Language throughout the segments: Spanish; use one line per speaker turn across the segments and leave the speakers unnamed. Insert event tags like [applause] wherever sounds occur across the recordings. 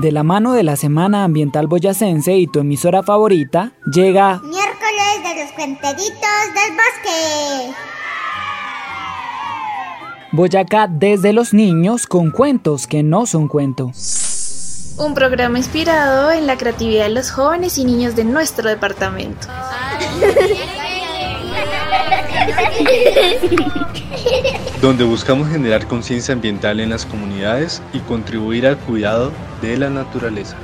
De la mano de la Semana Ambiental Boyacense y tu emisora favorita, llega
Miércoles de los Cuenteritos del Bosque.
Boyacá desde los niños con cuentos que no son cuentos.
Un programa inspirado en la creatividad de los jóvenes y niños de nuestro departamento. [laughs]
donde buscamos generar conciencia ambiental en las comunidades y contribuir al cuidado de la naturaleza.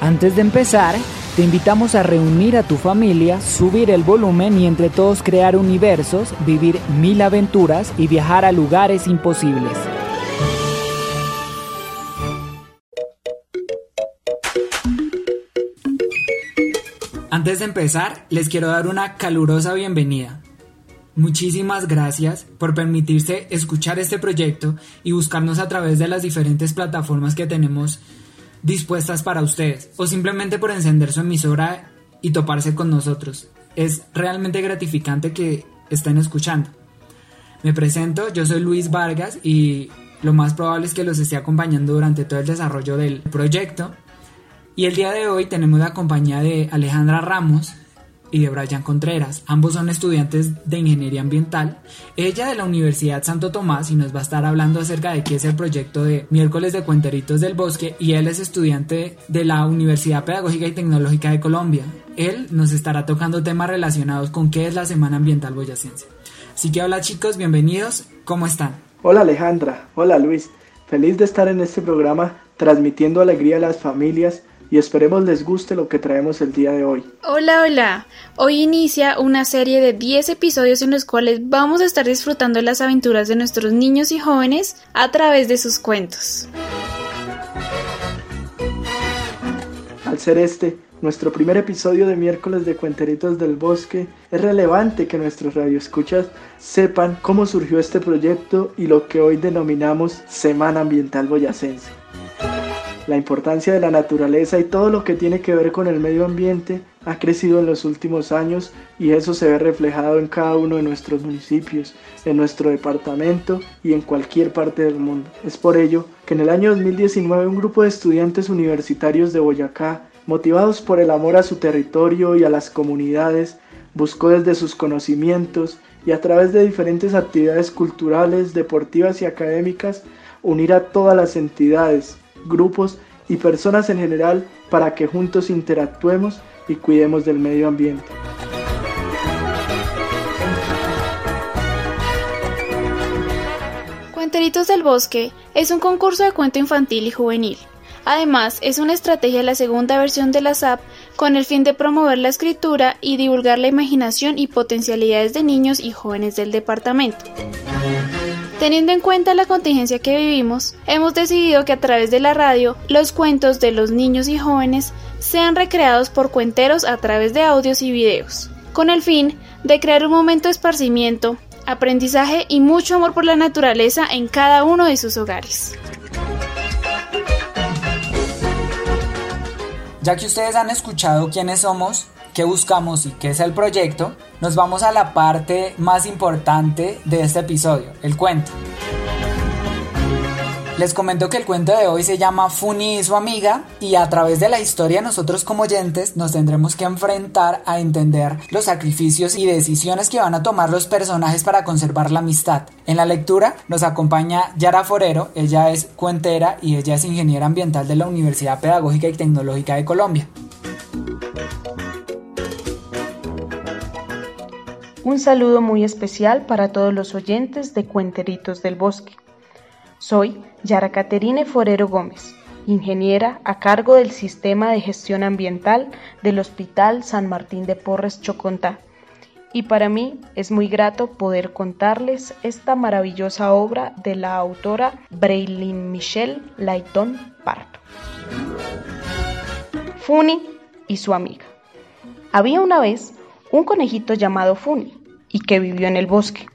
Antes de empezar, te invitamos a reunir a tu familia, subir el volumen y entre todos crear universos, vivir mil aventuras y viajar a lugares imposibles. Antes de empezar, les quiero dar una calurosa bienvenida. Muchísimas gracias por permitirse escuchar este proyecto y buscarnos a través de las diferentes plataformas que tenemos dispuestas para ustedes o simplemente por encender su emisora y toparse con nosotros. Es realmente gratificante que estén escuchando. Me presento, yo soy Luis Vargas y lo más probable es que los esté acompañando durante todo el desarrollo del proyecto. Y el día de hoy tenemos la compañía de Alejandra Ramos, y de Brian Contreras. Ambos son estudiantes de Ingeniería Ambiental. Ella de la Universidad Santo Tomás y nos va a estar hablando acerca de qué es el proyecto de Miércoles de Cuenteritos del Bosque y él es estudiante de la Universidad Pedagógica y Tecnológica de Colombia. Él nos estará tocando temas relacionados con qué es la Semana Ambiental Boyacense. Así que hola chicos, bienvenidos, ¿cómo están?
Hola Alejandra, hola Luis, feliz de estar en este programa transmitiendo alegría a las familias y esperemos les guste lo que traemos el día de hoy.
Hola, hola. Hoy inicia una serie de 10 episodios en los cuales vamos a estar disfrutando las aventuras de nuestros niños y jóvenes a través de sus cuentos.
Al ser este nuestro primer episodio de miércoles de Cuenteritos del Bosque, es relevante que nuestros radioescuchas sepan cómo surgió este proyecto y lo que hoy denominamos Semana Ambiental Boyacense la importancia de la naturaleza y todo lo que tiene que ver con el medio ambiente ha crecido en los últimos años y eso se ve reflejado en cada uno de nuestros municipios, en nuestro departamento y en cualquier parte del mundo. Es por ello que en el año 2019 un grupo de estudiantes universitarios de Boyacá, motivados por el amor a su territorio y a las comunidades, buscó desde sus conocimientos y a través de diferentes actividades culturales, deportivas y académicas unir a todas las entidades, grupos y personas en general para que juntos interactuemos y cuidemos del medio ambiente.
Cuenteritos del Bosque es un concurso de cuento infantil y juvenil. Además, es una estrategia de la segunda versión de la SAP con el fin de promover la escritura y divulgar la imaginación y potencialidades de niños y jóvenes del departamento. Teniendo en cuenta la contingencia que vivimos, hemos decidido que a través de la radio los cuentos de los niños y jóvenes sean recreados por cuenteros a través de audios y videos, con el fin de crear un momento de esparcimiento, aprendizaje y mucho amor por la naturaleza en cada uno de sus hogares.
Ya que ustedes han escuchado quiénes somos, qué buscamos y qué es el proyecto, nos vamos a la parte más importante de este episodio, el cuento. Les comento que el cuento de hoy se llama Funny y su amiga y a través de la historia nosotros como oyentes nos tendremos que enfrentar a entender los sacrificios y decisiones que van a tomar los personajes para conservar la amistad. En la lectura nos acompaña Yara Forero, ella es cuentera y ella es ingeniera ambiental de la Universidad Pedagógica y Tecnológica de Colombia.
Un saludo muy especial para todos los oyentes de Cuenteritos del Bosque. Soy Yara Caterine Forero Gómez, ingeniera a cargo del Sistema de Gestión Ambiental del Hospital San Martín de Porres Chocontá. Y para mí es muy grato poder contarles esta maravillosa obra de la autora Braylin Michelle Layton Parto. Funi y su amiga. Había una vez un conejito llamado Funi y que vivió en el bosque.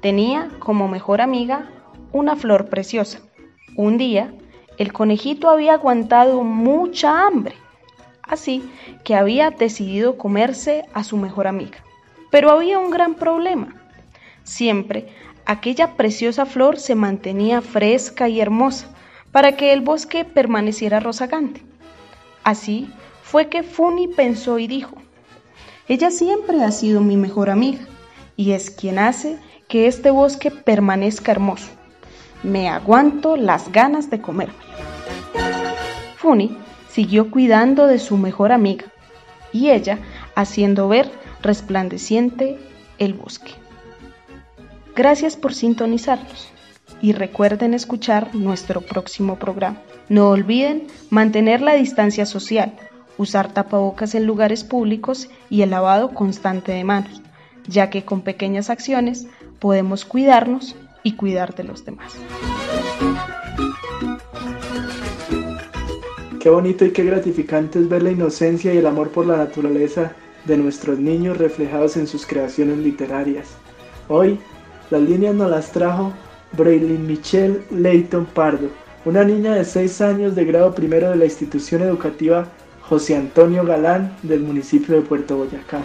Tenía como mejor amiga una flor preciosa. Un día, el conejito había aguantado mucha hambre, así que había decidido comerse a su mejor amiga. Pero había un gran problema. Siempre, aquella preciosa flor se mantenía fresca y hermosa para que el bosque permaneciera rozagante. Así fue que Funi pensó y dijo, ella siempre ha sido mi mejor amiga y es quien hace que este bosque permanezca hermoso. Me aguanto las ganas de comerme. Funi siguió cuidando de su mejor amiga y ella haciendo ver resplandeciente el bosque. Gracias por sintonizarnos y recuerden escuchar nuestro próximo programa. No olviden mantener la distancia social, usar tapabocas en lugares públicos y el lavado constante de manos, ya que con pequeñas acciones podemos cuidarnos y cuidar de los demás.
Qué bonito y qué gratificante es ver la inocencia y el amor por la naturaleza de nuestros niños reflejados en sus creaciones literarias. Hoy las líneas nos las trajo Braylin Michelle Leighton Pardo, una niña de 6 años de grado primero de la institución educativa José Antonio Galán del municipio de Puerto Boyacá.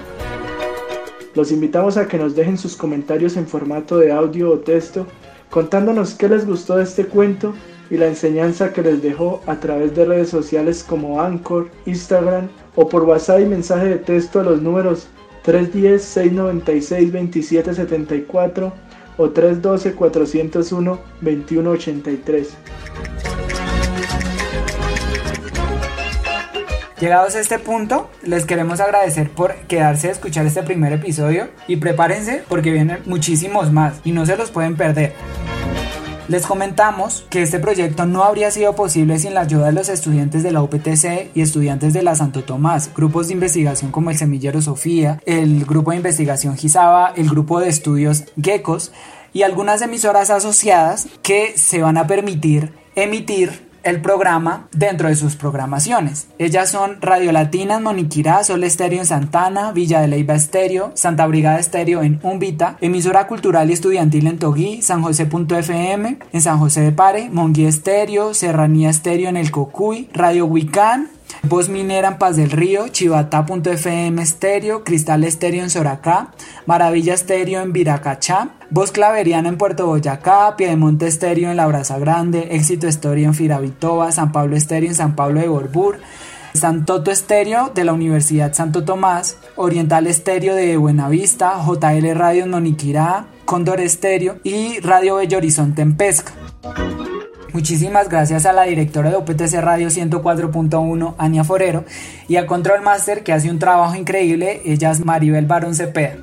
Los invitamos a que nos dejen sus comentarios en formato de audio o texto contándonos qué les gustó de este cuento y la enseñanza que les dejó a través de redes sociales como Anchor, Instagram o por WhatsApp y mensaje de texto a los números 310-696-2774 o 312-401-2183.
Llegados a este punto, les queremos agradecer por quedarse a escuchar este primer episodio y prepárense porque vienen muchísimos más y no se los pueden perder. Les comentamos que este proyecto no habría sido posible sin la ayuda de los estudiantes de la UPTC y estudiantes de la Santo Tomás, grupos de investigación como el Semillero Sofía, el grupo de investigación Gisaba, el grupo de estudios Geckos y algunas emisoras asociadas que se van a permitir emitir el programa dentro de sus programaciones. Ellas son Radio Latina en Moniquirá, Sol Estéreo en Santana, Villa de Leyva Estéreo, Santa Brigada Estéreo en Umbita, Emisora Cultural y Estudiantil en Togui, San José.fm en San José de Pare, Monguí Estéreo, Serranía Estéreo en el Cocuy, Radio Huicán, Voz Minera en Paz del Río, Chivatá.fm Estéreo, Cristal Estéreo en Soracá, Maravilla Estéreo en Viracachá, Voz Claveriana en Puerto Boyacá, Piedemonte Estéreo en La Brasa Grande, Éxito Estéreo en Firavitoba, San Pablo Estéreo en San Pablo de Borbur, Santoto Estéreo de la Universidad Santo Tomás, Oriental Estéreo de Buenavista, JL Radio en Noniquirá, Cóndor Estéreo y Radio Bello Horizonte en Pesca. Muchísimas gracias a la directora de OPTC Radio 104.1, Ania Forero, y al Control Master que hace un trabajo increíble, ella es Maribel Barón Cepeda.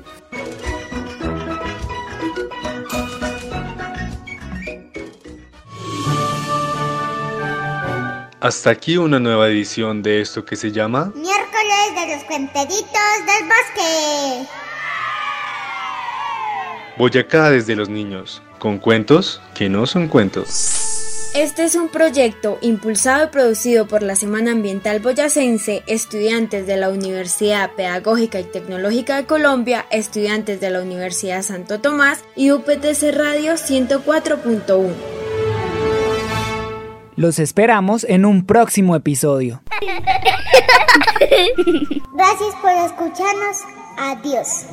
Hasta aquí una nueva edición de esto que se llama
Miércoles de los cuenteritos del bosque.
Boyacá desde los niños, con cuentos que no son cuentos.
Este es un proyecto impulsado y producido por la Semana Ambiental Boyacense, estudiantes de la Universidad Pedagógica y Tecnológica de Colombia, estudiantes de la Universidad Santo Tomás y UPTC Radio 104.1.
Los esperamos en un próximo episodio. [laughs]
Gracias por escucharnos. Adiós.